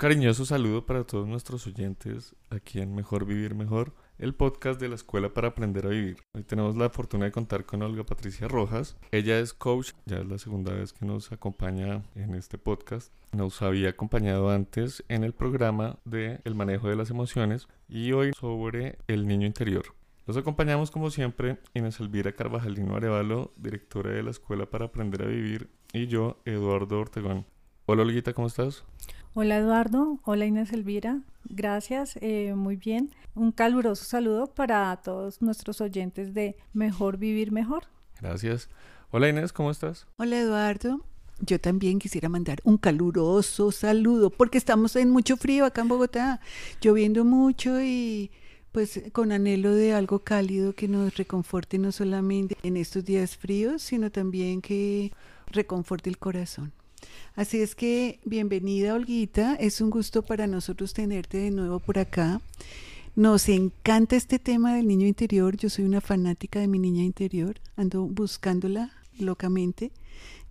cariñoso saludo para todos nuestros oyentes aquí en Mejor Vivir Mejor, el podcast de la Escuela para Aprender a Vivir. Hoy tenemos la fortuna de contar con Olga Patricia Rojas. Ella es coach, ya es la segunda vez que nos acompaña en este podcast. Nos había acompañado antes en el programa de El manejo de las emociones y hoy sobre el niño interior. Los acompañamos como siempre Inés Elvira Carvajalino Arevalo, directora de la Escuela para Aprender a Vivir, y yo, Eduardo Ortegón. Hola Olguita, ¿cómo estás? Hola Eduardo, hola Inés Elvira, gracias, eh, muy bien. Un caluroso saludo para todos nuestros oyentes de Mejor Vivir Mejor. Gracias. Hola Inés, ¿cómo estás? Hola Eduardo, yo también quisiera mandar un caluroso saludo porque estamos en mucho frío acá en Bogotá, lloviendo mucho y pues con anhelo de algo cálido que nos reconforte no solamente en estos días fríos, sino también que reconforte el corazón. Así es que bienvenida Olguita, es un gusto para nosotros tenerte de nuevo por acá. Nos encanta este tema del niño interior, yo soy una fanática de mi niña interior, ando buscándola locamente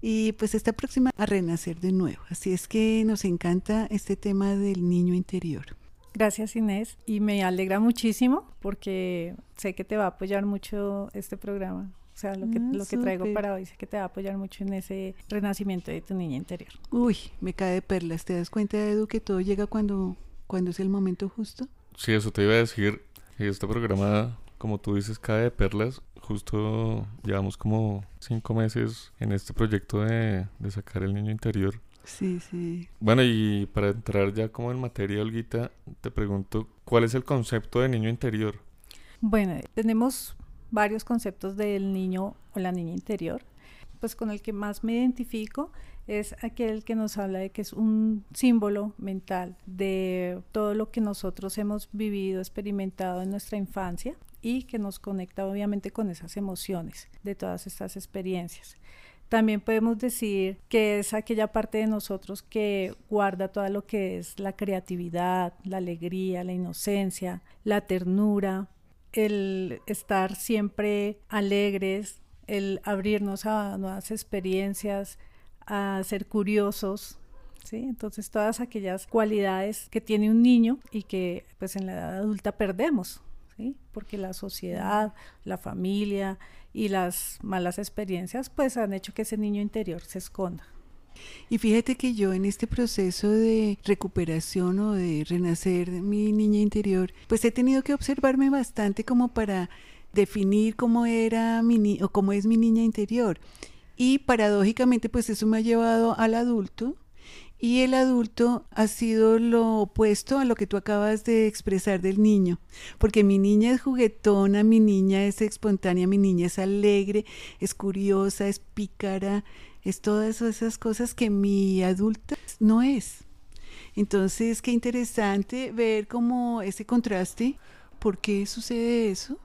y pues está próxima a renacer de nuevo. Así es que nos encanta este tema del niño interior. Gracias Inés y me alegra muchísimo porque sé que te va a apoyar mucho este programa. O sea, lo que, Ah, lo que traigo para hoy sé que te va a apoyar mucho en ese renacimiento de tu niña interior. Uy, me cae de perlas. ¿Te das cuenta, Edu, que todo llega cuando, cuando es el momento justo? Sí, eso te iba a decir. Este programa, como tú dices, cae de perlas. Justo llevamos como cinco meses en este proyecto de, de sacar el niño interior. Sí, sí. Bueno, y para entrar ya como en materia, Olguita, te pregunto, ¿cuál es el concepto de niño interior? Bueno, tenemos varios conceptos del niño o la niña interior. Pues con el que más me identifico es aquel que nos habla de que es un símbolo mental de todo lo que nosotros hemos vivido, experimentado en nuestra infancia y que nos conecta obviamente con esas emociones de todas estas experiencias. También podemos decir que es aquella parte de nosotros que guarda todo lo que es la creatividad, la alegría, la inocencia, la ternura, el estar siempre alegres, el abrirnos a nuevas experiencias, a ser curiosos, ¿sí? Entonces todas aquellas cualidades que tiene un niño y que pues en la edad adulta perdemos, ¿sí? Porque la sociedad, la familia y las malas experiencias pues han hecho que ese niño interior se esconda. Y fíjate que yo en este proceso de recuperación o de renacer mi niña interior, pues he tenido que observarme bastante como para definir cómo era mi ni- o cómo es mi niña interior. Y paradójicamente pues eso me ha llevado al adulto y el adulto ha sido lo opuesto a lo que tú acabas de expresar del niño, porque mi niña es juguetona, mi niña es espontánea, mi niña es alegre, es curiosa, es pícara, es todas esas cosas que mi adulta no es. Entonces, qué interesante ver cómo ese contraste, ¿por qué sucede eso?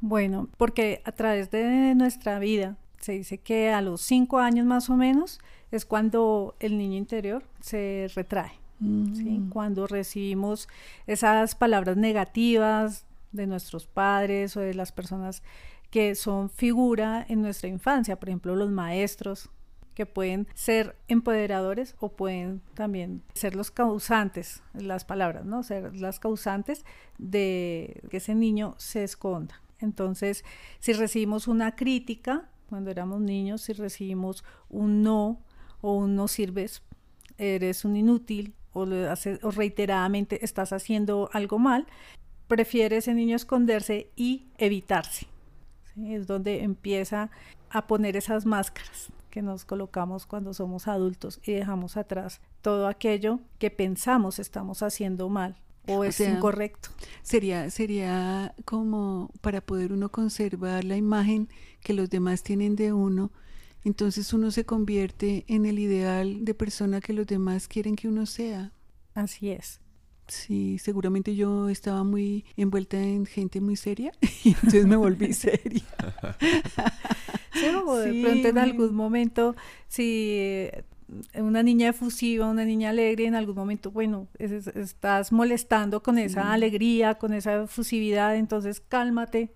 Bueno, porque a través de nuestra vida se dice que a los cinco años más o menos es cuando el niño interior se retrae. ¿sí? Mm. Cuando recibimos esas palabras negativas de nuestros padres o de las personas que son figura en nuestra infancia, por ejemplo los maestros, que pueden ser empoderadores o pueden también ser los causantes, las palabras, ¿no? Ser las causantes de que ese niño se esconda. Entonces, si recibimos una crítica cuando éramos niños, si recibimos un no o un no sirves, eres un inútil o, lo haces- o reiteradamente estás haciendo algo mal, prefiere ese niño esconderse y evitarse. Es donde empieza a poner esas máscaras que nos colocamos cuando somos adultos y dejamos atrás todo aquello que pensamos estamos haciendo mal o es sea, incorrecto. Sería, sería como para poder uno conservar la imagen que los demás tienen de uno, entonces uno se convierte en el ideal de persona que los demás quieren que uno sea. Así es. Sí, seguramente yo estaba muy envuelta en gente muy seria y entonces me volví seria. Sí, o de Sí, pronto en algún momento, si eh, una niña efusiva, una niña alegre, en algún momento, bueno, es- es- estás molestando con esa alegría, con esa efusividad, entonces cálmate,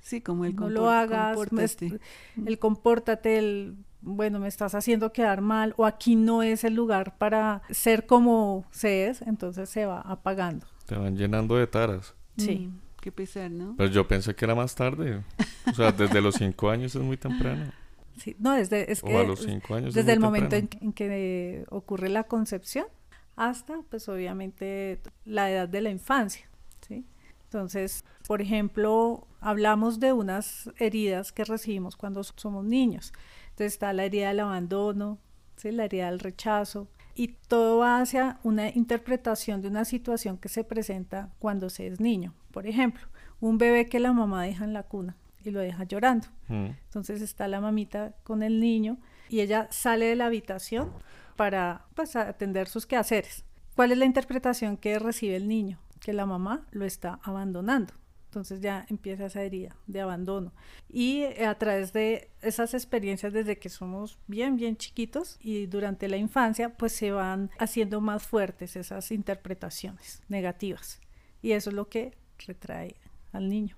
Sí, como el no lo hagas, compórtate. el compórtate, el bueno, me estás haciendo quedar mal o aquí no es el lugar para ser como se es, entonces se va apagando. Te van llenando de taras. Sí. Mm, qué pesar, ¿no? Pero yo pensé que era más tarde. O sea, desde los cinco años es muy temprano. Sí, no, desde, es O que a los cinco años. es desde muy el momento en, temprano. en que ocurre la concepción hasta, pues obviamente, la edad de la infancia, ¿sí? Entonces, por ejemplo, hablamos de unas heridas que recibimos cuando somos niños. Entonces está la herida del abandono, ¿sí? la herida del rechazo, y todo va hacia una interpretación de una situación que se presenta cuando se es niño. Por ejemplo, un bebé que la mamá deja en la cuna y lo deja llorando. Mm. Entonces está la mamita con el niño y ella sale de la habitación para pues, atender sus quehaceres. ¿Cuál es la interpretación que recibe el niño? Que la mamá lo está abandonando. Entonces ya empieza esa herida de abandono. Y a través de esas experiencias desde que somos bien, bien chiquitos y durante la infancia, pues se van haciendo más fuertes esas interpretaciones negativas. Y eso es lo que retrae al niño.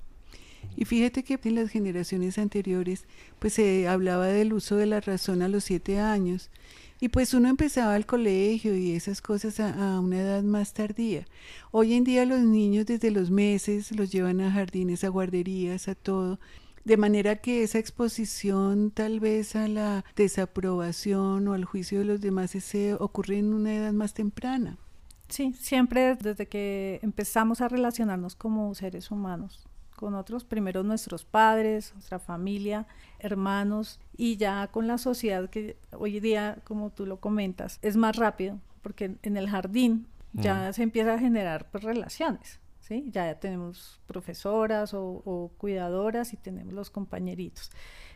Y fíjate que en las generaciones anteriores, pues se hablaba del uso de la razón a los siete años. Y pues uno empezaba al colegio y esas cosas a, a, una edad más tardía. Hoy en día los niños desde los meses los llevan a jardines, a guarderías, a todo. De manera que esa exposición tal vez a la desaprobación o al juicio de los demás ese ocurre en una edad más temprana. Sí, siempre desde que empezamos a relacionarnos como seres humanos con otros, primero nuestros padres, nuestra familia, hermanos y ya con la sociedad que hoy día, como tú lo comentas, es más rápido porque en el jardín ya mm. se empieza a generar pues, relaciones, ¿sí? Ya tenemos profesoras o, o cuidadoras y tenemos los compañeritos.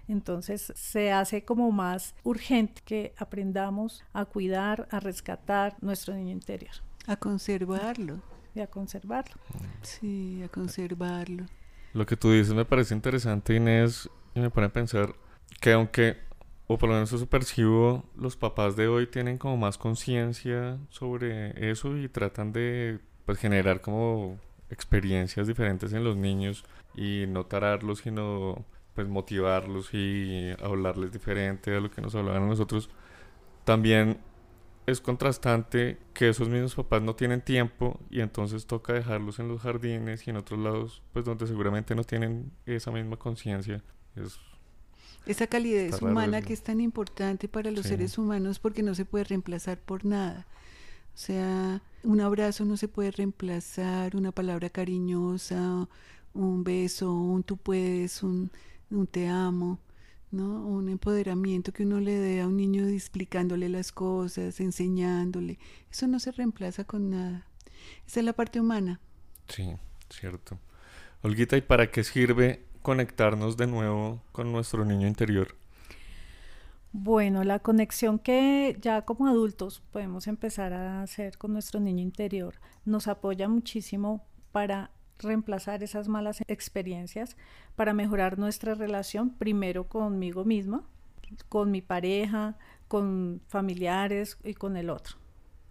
Entonces se hace como más urgente que aprendamos a cuidar, a rescatar nuestro niño interior. A conservarlo. Y a conservarlo. Sí, a conservarlo. Lo que tú dices me parece interesante, Inés, y me pone a pensar que aunque, o por lo menos eso percibo, los papás de hoy tienen como más conciencia sobre eso y tratan de pues, generar como experiencias diferentes en los niños y no tararlos, sino pues motivarlos y hablarles diferente a lo que nos hablaban nosotros. También es contrastante que esos mismos papás no tienen tiempo y entonces toca dejarlos en los jardines y en otros lados, pues donde seguramente no tienen esa misma conciencia. Es, esa calidez humana que es tan importante para los sí. seres humanos porque no se puede reemplazar por nada. O sea, un abrazo no se puede reemplazar, una palabra cariñosa, un beso, un tú puedes, un, un te amo. ¿No? Un empoderamiento que uno le dé a un niño explicándole las cosas, enseñándole. Eso no se reemplaza con nada. Esa es la parte humana. Sí, cierto. Olguita, ¿y para qué sirve conectarnos de nuevo con nuestro niño interior? Bueno, la conexión que ya como adultos podemos empezar a hacer con nuestro niño interior nos apoya muchísimo para reemplazar esas malas experiencias para mejorar nuestra relación primero conmigo misma, con mi pareja, con familiares y con el otro.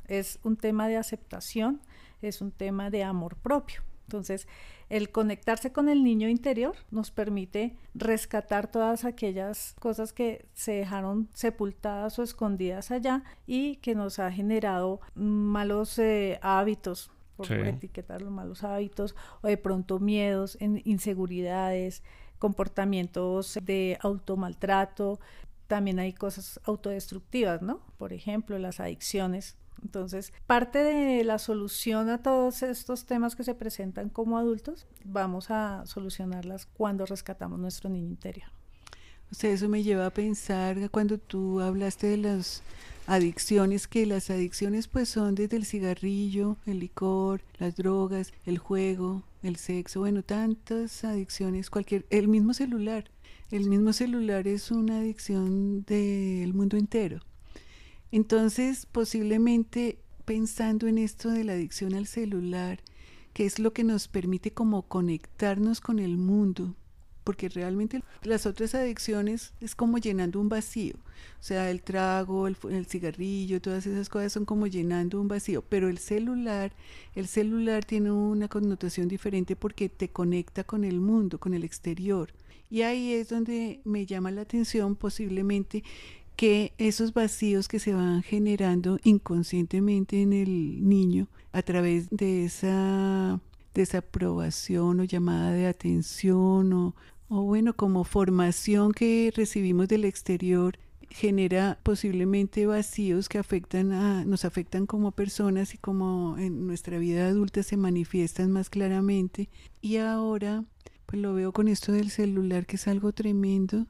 Es un tema de aceptación, es un tema de amor propio. Entonces, el conectarse con el niño interior nos permite rescatar todas aquellas cosas que se dejaron sepultadas o escondidas allá y que nos ha generado malos eh, hábitos, por sí. etiquetar los malos hábitos o de pronto miedos, inseguridades, comportamientos de automaltrato. También hay cosas autodestructivas, ¿no? Por ejemplo, las adicciones. Entonces, parte de la solución a todos estos temas que se presentan como adultos, vamos a solucionarlas cuando rescatamos nuestro niño interior. O sea, eso me lleva a pensar cuando tú hablaste de las adicciones, que las adicciones pues son desde el cigarrillo, el licor, las drogas, el juego, el sexo, bueno, tantas adicciones, cualquier, el mismo celular. El mismo celular es una adicción del mundo entero. Entonces, posiblemente pensando en esto de la adicción al celular, que es lo que nos permite como conectarnos con el mundo, porque realmente las otras adicciones es como llenando un vacío, o sea, el trago, el, cigarrillo, todas esas cosas son como llenando un vacío, pero el celular, el celular tiene una connotación diferente porque te conecta con el mundo, con el exterior. Y ahí es donde me llama la atención posiblemente que esos vacíos que se van generando inconscientemente en el niño a través de esa desaprobación o llamada de atención o, o bueno, como formación que recibimos del exterior genera posiblemente vacíos que afectan a, nos afectan como personas y como en nuestra vida adulta se manifiestan más claramente. Y ahora, pues lo veo con esto del celular que es algo tremendo.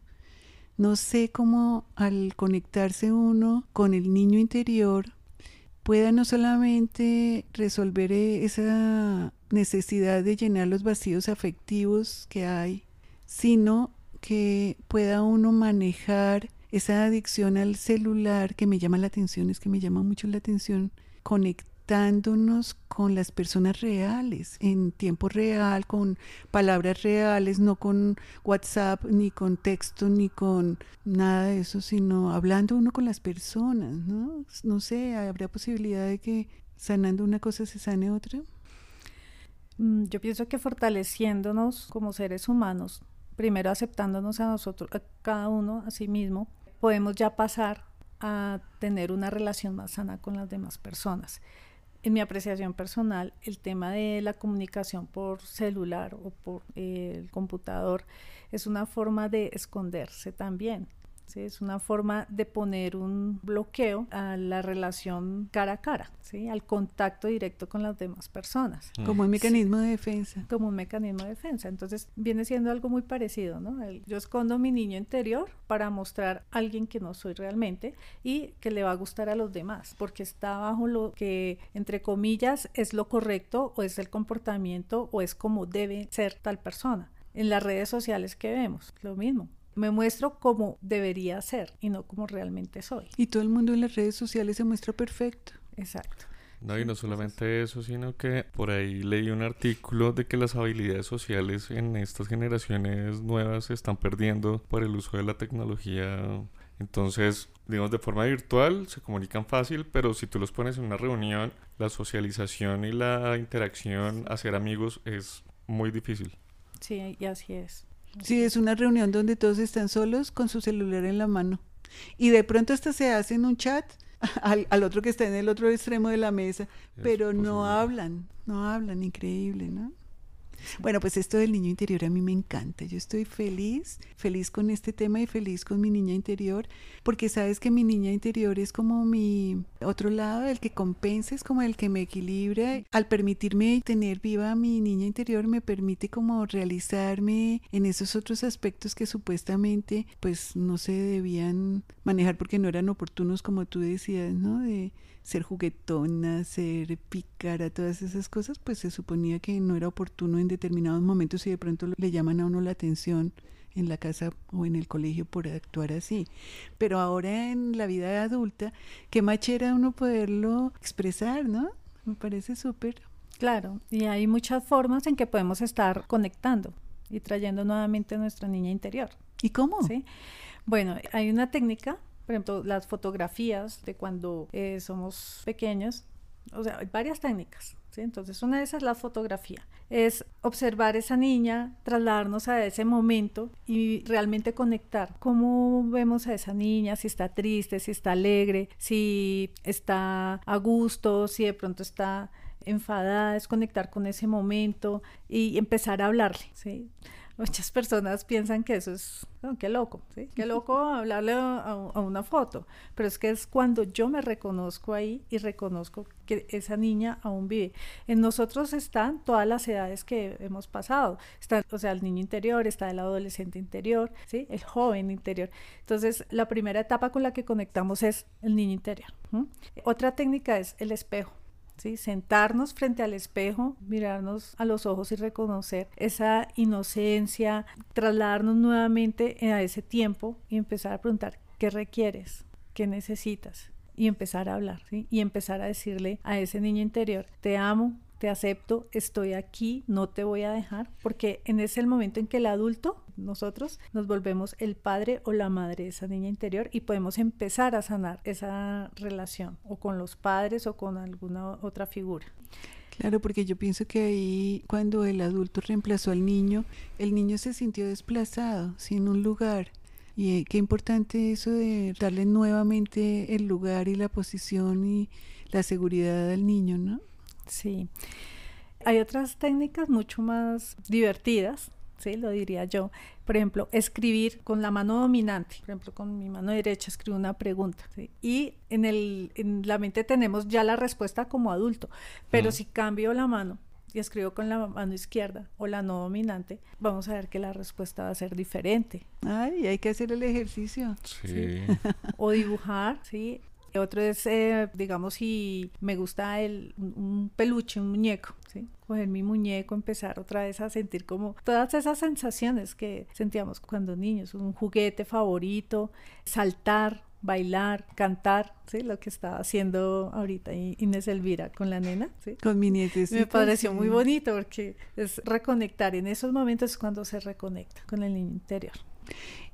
No sé cómo al conectarse uno con el niño interior pueda no solamente resolver e, esa necesidad de llenar los vacíos afectivos que hay, sino que pueda uno manejar esa adicción al celular que me llama la atención, es que me llama mucho la atención, conectándonos con las personas reales, en tiempo real, con palabras reales, no con WhatsApp, ni con texto, ni con nada de eso, sino hablando uno con las personas, ¿no? No sé, ¿habrá posibilidad de que sanando una cosa se sane otra? Mm, yo pienso que fortaleciéndonos como seres humanos, primero aceptándonos a nosotros, a cada uno, a sí mismo, podemos ya pasar a tener una relación más sana con las demás personas. En mi apreciación personal, el tema de la comunicación por celular o por eh, el computador es una forma de esconderse también. ¿Sí? Es una forma de poner un bloqueo a la relación cara a cara, ¿sí? al contacto directo con las demás personas. Mm. Como un mecanismo de defensa. Como un mecanismo de defensa. Entonces viene siendo algo muy parecido, ¿no? yo escondo mi niño interior para mostrar a alguien que no soy realmente y que le va a gustar a los demás, porque está bajo lo que, entre comillas, es lo correcto o es el comportamiento o es como debe ser tal persona en las redes sociales que vemos. Lo mismo me muestro como debería ser y no como realmente soy. Y todo el mundo en las redes sociales se muestra perfecto. Exacto. No, y no solamente eso, sino que por ahí leí un artículo de que las habilidades sociales en estas generaciones nuevas se están perdiendo por el uso de la tecnología. Entonces, digamos, de forma virtual se comunican fácil, pero si tú los pones en una reunión, la socialización y la interacción, hacer amigos, es muy difícil. Sí, y así es. Sí, es una reunión donde todos están solos con su celular en la mano. Y de pronto hasta se hacen un chat al, al otro que está en el otro extremo de la mesa, pero no hablan, no hablan, increíble, ¿no? Bueno, pues esto del niño interior a mí me encanta. Yo estoy feliz, feliz con este tema y feliz con mi niña interior, porque sabes que mi niña interior es como mi otro lado, el que compensa, es como el que me equilibra. Al permitirme tener viva a mi niña interior, me permite como realizarme en esos otros aspectos que supuestamente pues no se debían manejar porque no eran oportunos como tú decías, ¿no? De, ser juguetona, ser pícara, todas esas cosas, pues se suponía que no era oportuno en determinados momentos y de pronto le llaman a uno la atención en la casa o en el colegio por actuar así. Pero ahora en la vida adulta, qué machera uno poderlo expresar, ¿no? Me parece súper. Claro, y hay muchas formas en que podemos estar conectando y trayendo nuevamente a nuestra niña interior. ¿Y cómo? ¿Sí? Bueno, hay una técnica por ejemplo, las fotografías de cuando eh, somos pequeños, o sea, hay varias técnicas. ¿sí? Entonces, una de esas es la fotografía. Es observar esa niña, trasladarnos a ese momento y realmente conectar. ¿Cómo vemos a esa niña? Si está triste, si está alegre, si está a gusto, si de pronto está enfadada, es conectar con ese momento y empezar a hablarle. ¿sí? Muchas personas piensan que eso es, oh, qué loco, ¿sí? Qué loco hablarle a, una foto, pero es que es cuando yo me reconozco ahí y reconozco que esa niña aún vive. En nosotros están todas las edades que hemos pasado, está, o sea, el niño interior, está el adolescente interior, ¿sí? El joven interior. Entonces, la primera etapa con la que conectamos es el niño interior. Otra técnica es el espejo. Sentarnos frente al espejo, mirarnos a los ojos y reconocer esa inocencia, trasladarnos nuevamente a ese tiempo y empezar a preguntar, ¿qué requieres? ¿Qué necesitas? Y empezar a hablar, Y empezar a decirle a ese niño interior, te amo, te acepto, estoy aquí, no te voy a dejar, porque en ese momento en que el adulto, nosotros, nos volvemos el padre o la madre de esa niña interior y podemos empezar a sanar esa relación o con los padres o con alguna otra figura. Claro, porque yo pienso que ahí cuando el adulto reemplazó al niño, el niño se sintió desplazado, sin un lugar. Y eh, qué importante eso de darle nuevamente el lugar y la posición y la seguridad al niño, ¿no? Sí. Hay otras técnicas mucho más divertidas, sí, lo diría yo. Por ejemplo, escribir con la mano dominante. Por ejemplo, con mi mano derecha escribo una pregunta. Y en, el, en la mente tenemos ya la respuesta como adulto. Pero si cambio la mano y escribo con la mano izquierda o la no dominante, vamos a ver que la respuesta va a ser diferente. Ay, hay que hacer el ejercicio. Sí. O dibujar, ¿sí? Otro es, eh, digamos, si me gusta el, un peluche, un muñeco, ¿sí? Coger mi muñeco, empezar otra vez a sentir como todas esas sensaciones que sentíamos cuando niños, un juguete favorito, saltar, bailar, cantar, ¿sí? Lo que estaba haciendo ahorita Inés Elvira con la nena, ¿sí? Con mi nietecita. Me pareció muy bonito porque es reconectar, en esos momentos es cuando se reconecta con el niño interior.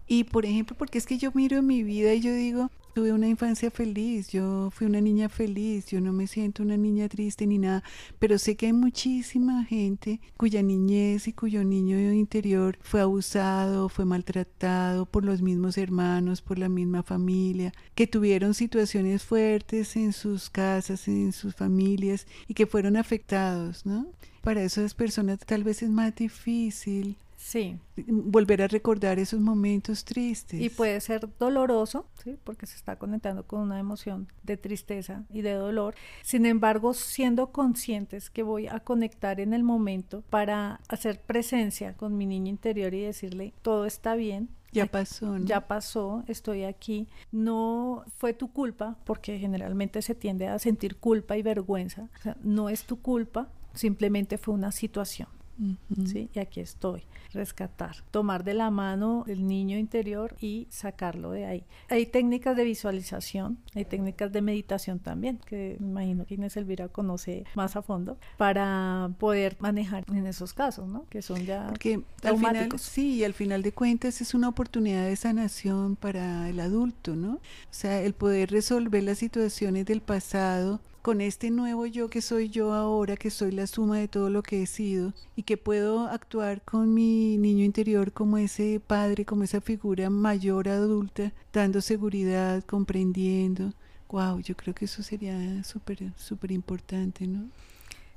Y por ejemplo, porque es que yo miro mi vida y yo digo, tuve una infancia feliz, yo fui una niña feliz, yo no me siento una niña triste ni nada, pero sé que hay muchísima gente cuya niñez y cuyo niño interior fue abusado, fue maltratado por los mismos hermanos, por la misma familia, que tuvieron situaciones fuertes en sus casas, en sus familias y que fueron afectados, ¿no? Para esas personas tal vez es más difícil Sí. Volver a recordar esos momentos tristes. Y puede ser doloroso, ¿sí? porque se está conectando con una emoción de tristeza y de dolor. Sin embargo, siendo conscientes que voy a conectar en el momento para hacer presencia con mi niño interior y decirle, todo está bien, ya pasó, ¿no? Ya pasó, estoy aquí. No fue tu culpa, porque generalmente se tiende a sentir culpa y vergüenza. O sea, no es tu culpa, simplemente fue una situación. ¿Sí? Y aquí estoy, rescatar, tomar de la mano el niño interior y sacarlo de ahí. Hay técnicas de visualización, hay técnicas de meditación también, que me imagino que Inés Elvira conoce más a fondo, para poder manejar en esos casos, ¿no? Que son ya Porque al final, sí, y al final de cuentas es una oportunidad de sanación para el adulto, ¿no? O sea, el poder resolver las situaciones del pasado con este nuevo yo que soy yo ahora, que soy la suma de todo lo que he sido y que puedo actuar con mi niño interior como ese padre, como esa figura mayor adulta, dando seguridad, comprendiendo. Wow, yo creo que eso sería súper, súper importante, ¿no?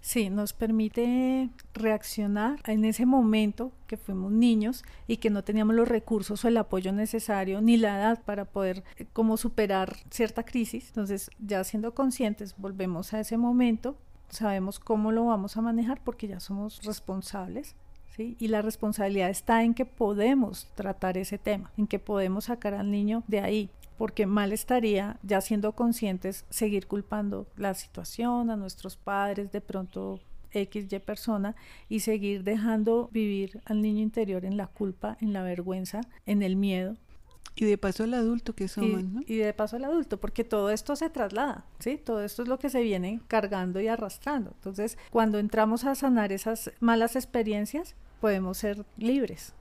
Sí, nos permite reaccionar en ese momento que fuimos niños y que no teníamos los recursos o el apoyo necesario ni la edad para poder eh, como superar cierta crisis. Entonces, ya siendo conscientes, volvemos a ese momento, sabemos cómo lo vamos a manejar porque ya somos responsables ¿Sí? Y la responsabilidad está en que podemos tratar ese tema, en que podemos sacar al niño de ahí porque mal estaría, ya siendo conscientes, seguir culpando la situación a nuestros padres, de pronto X, Y persona, y seguir dejando vivir al niño interior en la culpa, en la vergüenza, en el miedo. Y de paso al adulto que somos, y, ¿no? Y de paso al adulto, porque todo esto se traslada, ¿sí? Todo esto es lo que se viene cargando y arrastrando. Entonces, cuando entramos a sanar esas malas experiencias, podemos ser libres.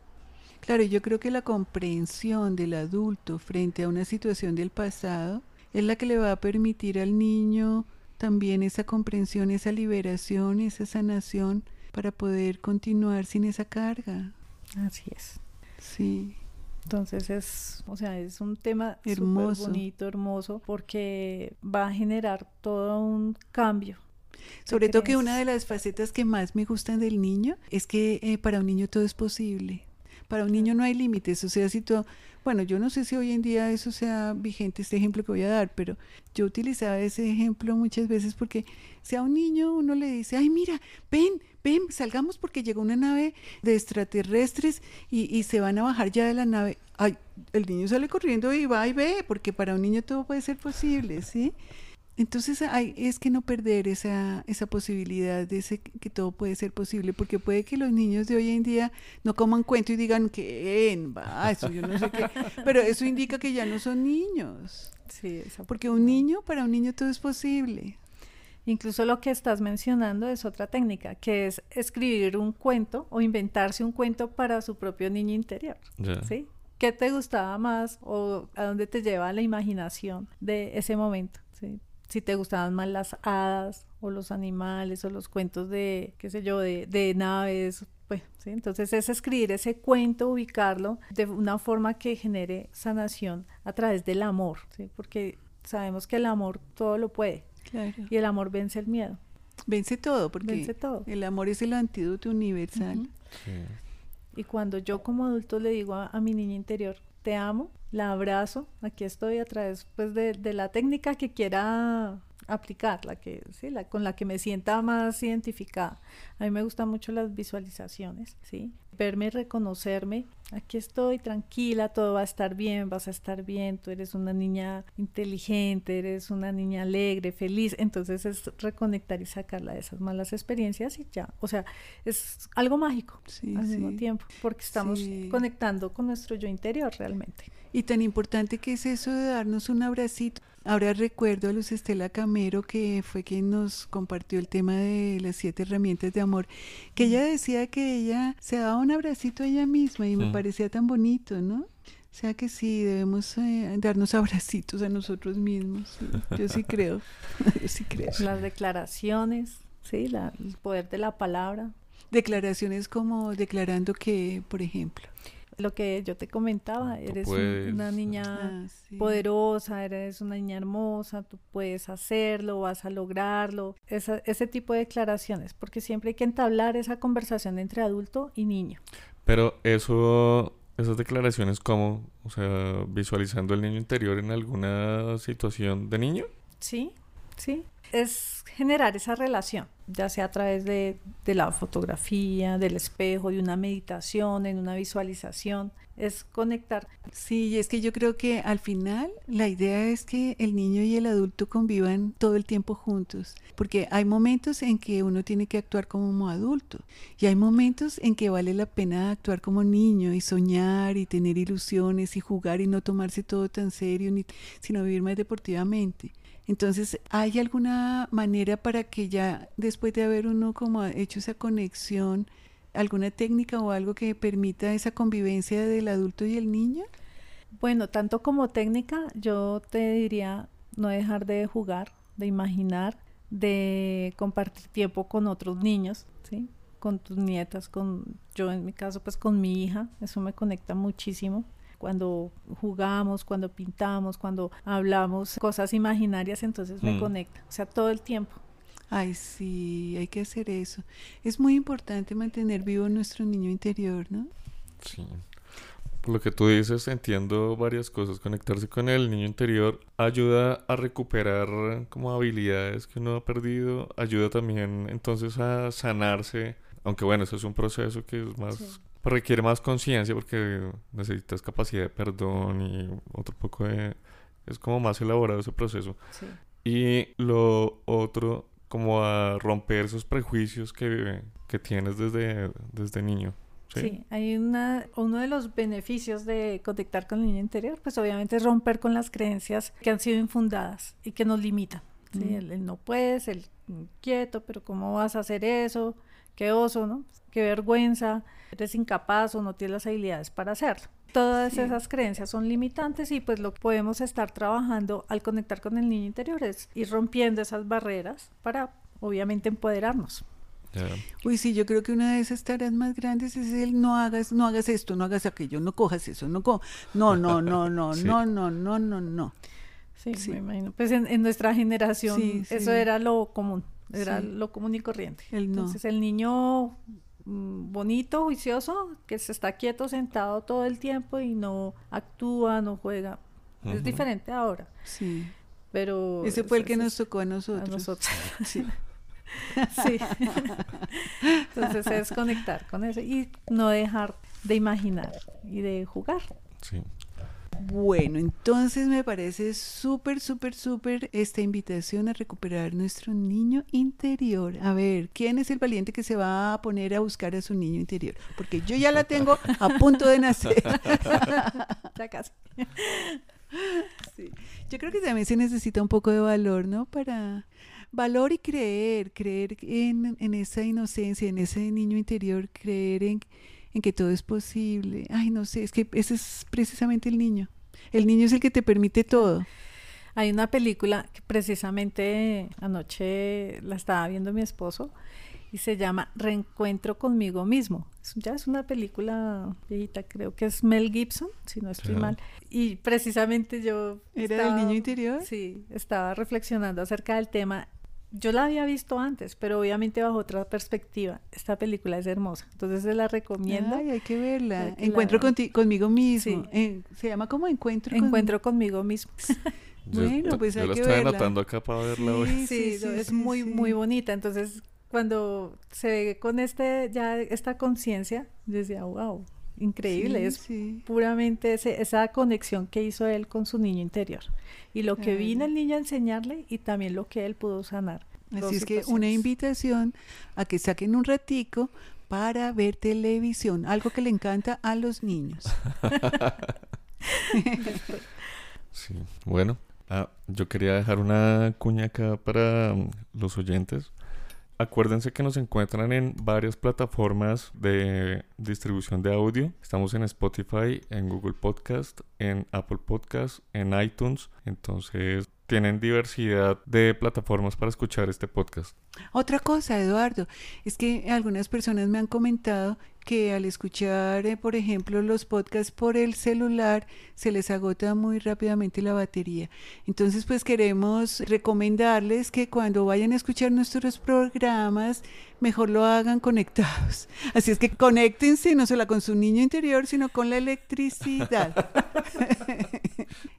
Claro, yo creo que la comprensión del adulto frente a una situación del pasado es la que le va a permitir al niño también esa comprensión, esa liberación, esa sanación para poder continuar sin esa carga. Así es. Sí. Entonces es, o sea, es un tema hermoso, bonito, hermoso, porque va a generar todo un cambio. Sobre todo que una de las facetas que más me gustan del niño es que eh, para un niño todo es posible. Para un niño no hay límites, o sea, si tú, bueno, yo no sé si hoy en día eso sea vigente, este ejemplo que voy a dar, pero yo utilizaba ese ejemplo muchas veces porque si a un niño uno le dice, ay, mira, ven, ven, salgamos porque llegó una nave de extraterrestres y, y se van a bajar ya de la nave, ay, el niño sale corriendo y va y ve, porque para un niño todo puede ser posible, ¿sí? Entonces hay, es que no perder esa, esa posibilidad de ese, que todo puede ser posible, porque puede que los niños de hoy en día no coman cuento y digan que va, eso yo no sé qué, pero eso indica que ya no son niños. Sí, porque un niño, para un niño todo es posible. Incluso lo que estás mencionando es otra técnica, que es escribir un cuento o inventarse un cuento para su propio niño interior. ¿sí? ¿Qué te gustaba más o a dónde te lleva la imaginación de ese momento? ¿sí? Si te gustaban más las hadas o los animales o los cuentos de, qué sé yo, de, de naves, pues, ¿sí? Entonces es escribir ese cuento, ubicarlo de una forma que genere sanación a través del amor, ¿sí? Porque sabemos que el amor todo lo puede Claro. y el amor vence el miedo. Vence todo, porque Vence todo. el amor es el antídoto universal. Sí. Y cuando yo como adulto le digo a, a mi niña interior, te amo, la abrazo, aquí estoy a través pues de, de la técnica que quiera aplicar, la que, sí, la, con la que me sienta más identificada. A mí me gustan mucho las visualizaciones, ¿sí? Verme, reconocerme, aquí estoy tranquila, todo va a estar bien, vas a estar bien, tú eres una niña inteligente, eres una niña alegre, feliz, entonces es reconectar y sacarla de esas malas experiencias y ya, o sea, es algo mágico Sí, al sí. mismo tiempo, porque estamos Sí. conectando con nuestro yo interior realmente. Y tan importante que es eso de darnos un abracito. Ahora recuerdo a Luz Estela Camero, que fue quien nos compartió el tema de las siete herramientas de amor, que ella decía que ella se daba un abracito a ella misma y me Mm. parecía tan bonito, ¿no? O sea que sí, debemos eh, darnos abracitos a nosotros mismos. sí. Yo sí creo, yo sí creo. Las declaraciones, sí, la- el poder de la palabra, Declaraciones como declarando que, por ejemplo. Lo que yo te comentaba, Tú eres puedes. una niña Ah, sí. poderosa, eres una niña hermosa, tú puedes hacerlo, vas a lograrlo, esa- ese tipo de declaraciones, porque siempre hay que entablar esa conversación entre adulto y niño. Pero eso, esas declaraciones, ¿cómo? O sea, visualizando el niño interior en alguna situación de niño. Sí, Es generar esa relación, ya sea a través de, de la fotografía, del espejo, de una meditación, en una visualización. Es conectar. Sí, es que yo creo que al final la idea es que el niño y el adulto convivan todo el tiempo juntos, porque hay momentos en que uno tiene que actuar como adulto y hay momentos en que vale la pena actuar como niño y soñar y tener ilusiones y jugar y no tomarse todo tan serio, ni, sino vivir más deportivamente. Entonces, ¿hay alguna manera para que ya después de haber uno como hecho esa conexión, alguna técnica o algo que permita esa convivencia del adulto y el niño? Bueno, tanto como técnica, yo te diría no dejar de jugar, de imaginar, de compartir tiempo con otros niños, ¿sí? Con tus nietas, con yo en mi caso, pues con mi hija, eso me conecta muchísimo. Cuando jugamos, cuando pintamos, cuando hablamos cosas imaginarias, entonces me Mm. conecta, o sea, todo el tiempo. Ay, sí, hay que hacer eso. Es muy importante mantener vivo nuestro niño interior, ¿no? Sí. Por lo que tú dices, entiendo varias cosas. Conectarse con el niño interior ayuda a recuperar como habilidades que uno ha perdido. Ayuda también entonces a sanarse. Aunque bueno, eso es un proceso que es más Sí. Requiere más conciencia porque necesitas capacidad de perdón y otro poco de... Es como más elaborado ese proceso. Sí. Y lo otro, como a romper esos prejuicios que, que tienes desde, desde niño. ¿sí? Sí, hay una, uno de los beneficios de conectar con el niño interior, pues obviamente es romper con las creencias que han sido infundadas y que nos limitan. ¿sí? Mm. El, el no puedes, el quieto, pero ¿cómo vas a hacer eso? Qué oso, ¿no? Qué vergüenza, eres incapaz o no tienes las habilidades para hacerlo. Todas Sí. esas creencias son limitantes y pues lo que podemos estar trabajando al conectar con el niño interior es ir rompiendo esas barreras para obviamente empoderarnos. Uy, sí, yo creo que una de esas tareas más grandes es el no hagas, no hagas esto, no hagas aquello, no cojas eso, no co no, no, no, no, Sí. no, no, no, no, no. Sí, Sí. me imagino. Pues en, en nuestra generación Sí, eso sí. era lo común, era Sí. lo común y corriente. El no. Entonces el niño mm, bonito, juicioso, que se está quieto, sentado todo el tiempo y no actúa, no juega. Es diferente ahora, Sí. pero... Ese fue el que nos tocó a nosotros. a nosotros. Sí. sí. Entonces es conectar con eso y no dejar de imaginar y de jugar. Sí. Bueno, entonces me parece súper, súper, súper esta invitación a recuperar nuestro niño interior. A ver, ¿quién es el valiente que se va a poner a buscar a su niño interior? Porque yo ya la tengo a punto de nacer. Ya casi. Sí. Yo creo que también se necesita un poco de valor, ¿no? Para valor y creer, creer en, en esa inocencia, en ese niño interior, creer en, en que todo es posible. Ay, no sé, es que ese es precisamente el niño. El niño es el que te permite todo. Hay una película que precisamente anoche la estaba viendo mi esposo y se llama Reencuentro conmigo mismo. Ya es una película viejita, creo que es Mel Gibson, si no estoy mal. Y precisamente yo... ¿Era del niño interior? Sí, estaba reflexionando acerca del tema yo la había visto antes, pero obviamente bajo otra perspectiva. Esta película es hermosa, entonces se la recomiendo. Ay, hay que verla. Encuentro conmigo mismo. Eh, se llama como Encuentro. Encuentro conmigo mismo. bueno, pues hay la estoy anotando acá para verla hoy. Sí, es muy, muy bonita. Entonces, cuando se ve con este, ya esta conciencia, yo decía, wow, increíble, es puramente esa conexión que hizo él con su niño interior y lo que vino el niño a enseñarle y también lo que él pudo sanar. Así es que una invitación a que saquen un ratico para ver televisión, algo que le encanta a los niños. sí, bueno, ah, yo quería dejar una cuña acá para los oyentes. Acuérdense que nos encuentran en varias plataformas de distribución de audio. Estamos en Spotify, en Google Podcast, en Apple Podcast, en iTunes. Entonces tienen diversidad de plataformas para escuchar este podcast. Otra cosa, Eduardo, es que algunas personas me han comentado que al escuchar, eh, por ejemplo, los podcasts por el celular, se les agota muy rápidamente la batería. Entonces, pues queremos recomendarles que cuando vayan a escuchar nuestros programas, mejor lo hagan conectados. Así es que conéctense no solo con su niño interior, sino con la electricidad.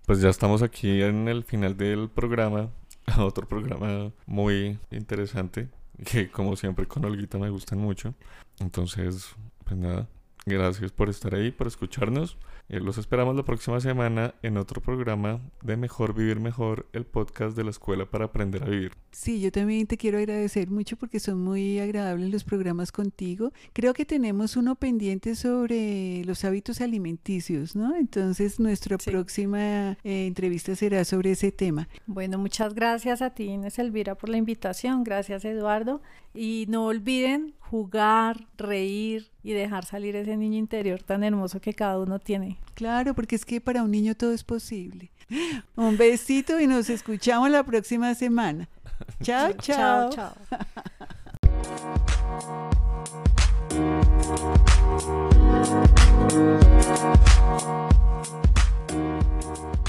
Pues ya estamos aquí en el final del programa, otro programa muy interesante, que como siempre con Olguita me gustan mucho. Entonces, pues nada, gracias por estar ahí, por escucharnos. Eh, los esperamos la próxima semana en otro programa de Mejor Vivir Mejor, el podcast de la Escuela para Aprender a Vivir. Sí, yo también te quiero agradecer mucho porque son muy agradables los programas contigo. Creo que tenemos uno pendiente sobre los hábitos alimenticios, ¿no? Entonces nuestra próxima eh, entrevista será sobre ese tema. Bueno, muchas gracias a ti, Inés Elvira, por la invitación. Gracias, Eduardo. Y no olviden jugar, reír y dejar salir ese niño interior tan hermoso que cada uno tiene. Claro, porque es que para un niño todo es posible. Un besito y nos escuchamos la próxima semana. chao. chao. chao. chao.